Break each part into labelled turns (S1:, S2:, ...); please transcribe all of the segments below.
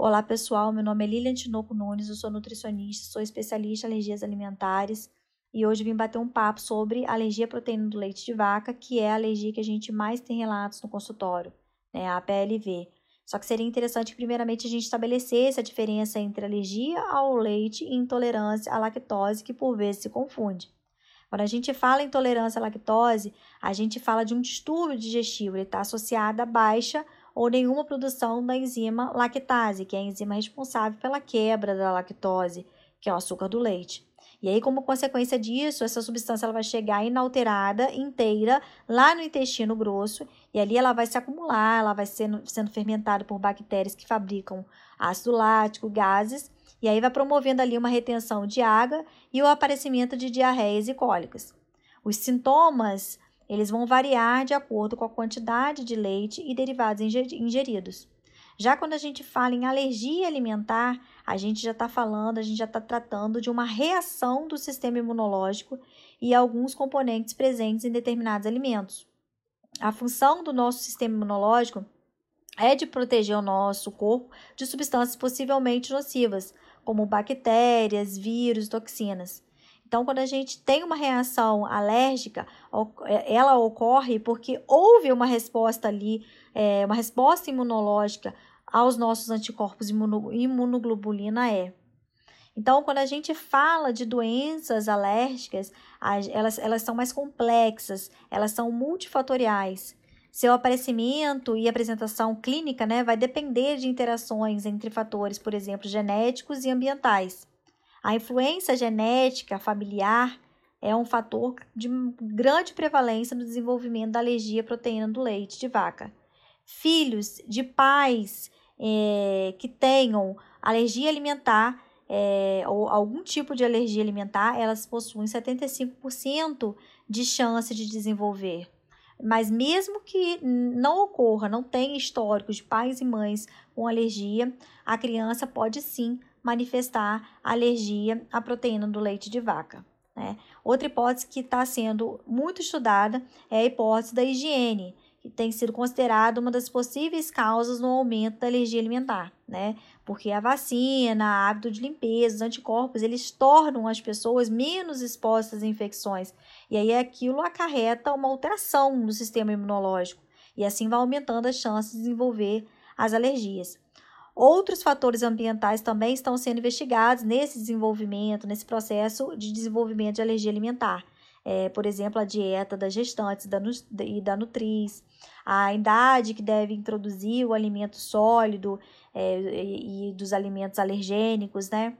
S1: Olá pessoal, meu nome é Lilian Tinoco Nunes, eu sou nutricionista, sou especialista em alergias alimentares e hoje vim bater um papo sobre alergia à proteína do leite de vaca, que é a alergia que a gente mais tem relatos no consultório, né, a PLV. Só que seria interessante, primeiramente, a gente estabelecesse a diferença entre alergia ao leite e intolerância à lactose, que por vezes se confunde. Quando a gente fala intolerância à lactose, a gente fala de um distúrbio digestivo, ele está associado a baixa ou nenhuma produção da enzima lactase, que é a enzima responsável pela quebra da lactose, que é o açúcar do leite. E aí, como consequência disso, essa substância ela vai chegar inalterada, inteira, lá no intestino grosso, e ali ela vai se acumular, ela vai sendo, sendo fermentada por bactérias que fabricam ácido lático, gases, e aí vai promovendo ali uma retenção de água e o aparecimento de diarreias e cólicas. Os sintomas eles vão variar de acordo com a quantidade de leite e derivados ingeridos. Já quando a gente fala em alergia alimentar, a gente já está falando, a gente já está tratando de uma reação do sistema imunológico e alguns componentes presentes em determinados alimentos. A função do nosso sistema imunológico é de proteger o nosso corpo de substâncias possivelmente nocivas, como bactérias, vírus, toxinas. Então, quando a gente tem uma reação alérgica, é, ela ocorre porque houve uma resposta ali, é, uma resposta imunológica aos nossos anticorpos imunoglobulina E. Então, quando a gente fala de doenças alérgicas, elas, elas são mais complexas, elas são multifatoriais. Seu aparecimento e apresentação clínica né, vai depender de interações entre fatores, por exemplo, genéticos e ambientais. A influência genética familiar é um fator de grande prevalência no desenvolvimento da alergia à proteína do leite de vaca. Filhos de pais é, que tenham alergia alimentar é, ou algum tipo de alergia alimentar, elas possuem 75% de chance de desenvolver. Mas mesmo que não ocorra, não tenha histórico de pais e mães com alergia, a criança pode sim manifestar alergia à proteína do leite de vaca. Né? Outra hipótese que está sendo muito estudada é a hipótese da higiene, que tem sido considerada uma das possíveis causas no aumento da alergia alimentar, né? Porque a vacina, hábito de limpeza, os anticorpos, eles tornam as pessoas menos expostas a infecções. E aí aquilo acarreta uma alteração no sistema imunológico. E assim vai aumentando as chances de desenvolver as alergias. Outros fatores ambientais também estão sendo investigados nesse desenvolvimento, nesse processo de desenvolvimento de alergia alimentar. É, por exemplo, a dieta das gestantes da, e da nutriz, a idade que deve introduzir o alimento sólido é, e, e, dos alimentos alergênicos, né?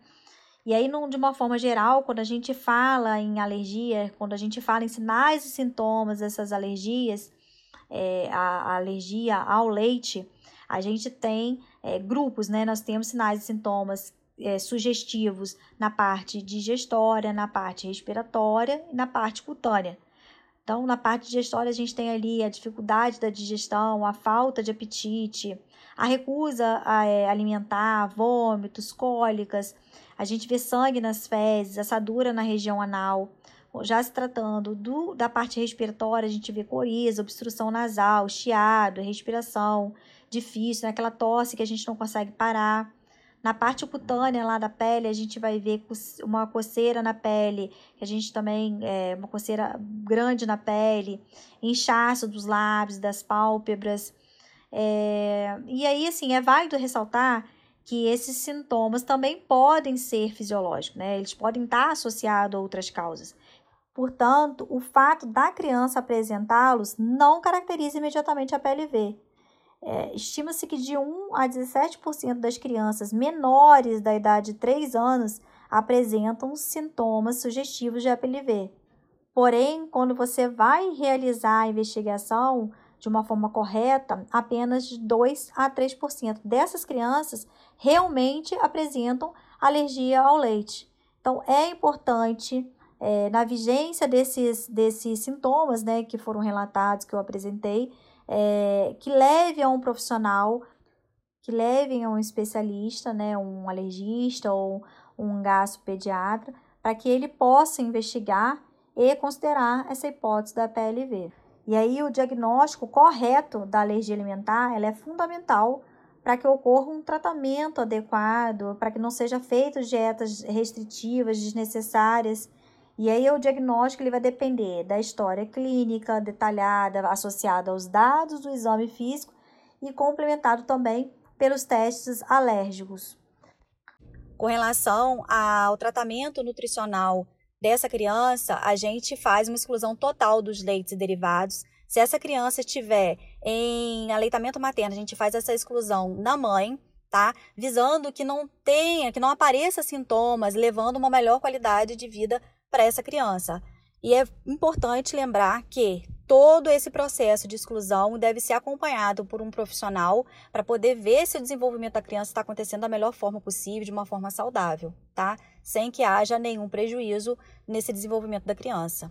S1: E aí, de uma forma geral, quando a gente fala em alergia, quando a gente fala em sinais e sintomas dessas alergias, é, a, a alergia ao leite, a gente tem é, grupos, né? Nós temos sinais e sintomas é, sugestivos na parte digestória, na parte respiratória e na parte cutânea. Então, na parte digestória, a gente tem ali a dificuldade da digestão, a falta de apetite, a recusa a, é, alimentar, vômitos, cólicas. A gente vê sangue nas fezes, assadura na região anal. Já se tratando do, da parte respiratória, a gente vê coriza, obstrução nasal, chiado, respiração difícil, né? aquela tosse que a gente não consegue parar. Na parte cutânea lá da pele, a gente vai ver uma coceira na pele, que a gente também, é, uma coceira grande na pele, inchaço dos lábios, das pálpebras. É, e aí, assim, é válido ressaltar que esses sintomas também podem ser fisiológicos, né? Eles podem estar associados a outras causas. Portanto, o fato da criança apresentá-los não caracteriza imediatamente a PLV. É, Estima-se que de 1 a 17% das crianças menores da idade de 3 anos apresentam sintomas sugestivos de HPLV. Porém, quando você vai realizar a investigação de uma forma correta, apenas de 2 a 3% dessas crianças realmente apresentam alergia ao leite. Então, é importante, é, na vigência desses, desses sintomas né, que foram relatados, que eu apresentei, é, que leve a um profissional, que levem a um especialista, né, um alergista ou um gastropediatra, para que ele possa investigar e considerar essa hipótese da PLV. E aí o diagnóstico correto da alergia alimentar ela é fundamental para que ocorra um tratamento adequado, para que não seja feito dietas restritivas, desnecessárias. E aí o diagnóstico ele vai depender da história clínica detalhada, associada aos dados do exame físico e complementado também pelos testes alérgicos.
S2: Com relação ao tratamento nutricional dessa criança, a gente faz uma exclusão total dos leites e derivados. Se essa criança estiver em aleitamento materno, a gente faz essa exclusão na mãe, tá? Visando que não tenha, que não apareça sintomas, levando uma melhor qualidade de vida para essa criança. E é importante lembrar que todo esse processo de exclusão deve ser acompanhado por um profissional para poder ver se o desenvolvimento da criança está acontecendo da melhor forma possível, de uma forma saudável, tá? Sem que haja nenhum prejuízo nesse desenvolvimento da criança.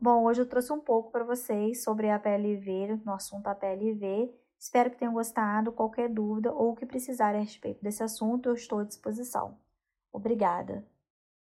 S1: Bom, hoje eu trouxe um pouco para vocês sobre a PLV, no assunto a PLV. Espero que tenham gostado. Qualquer dúvida ou que precisarem a respeito desse assunto, eu estou à disposição. Obrigada.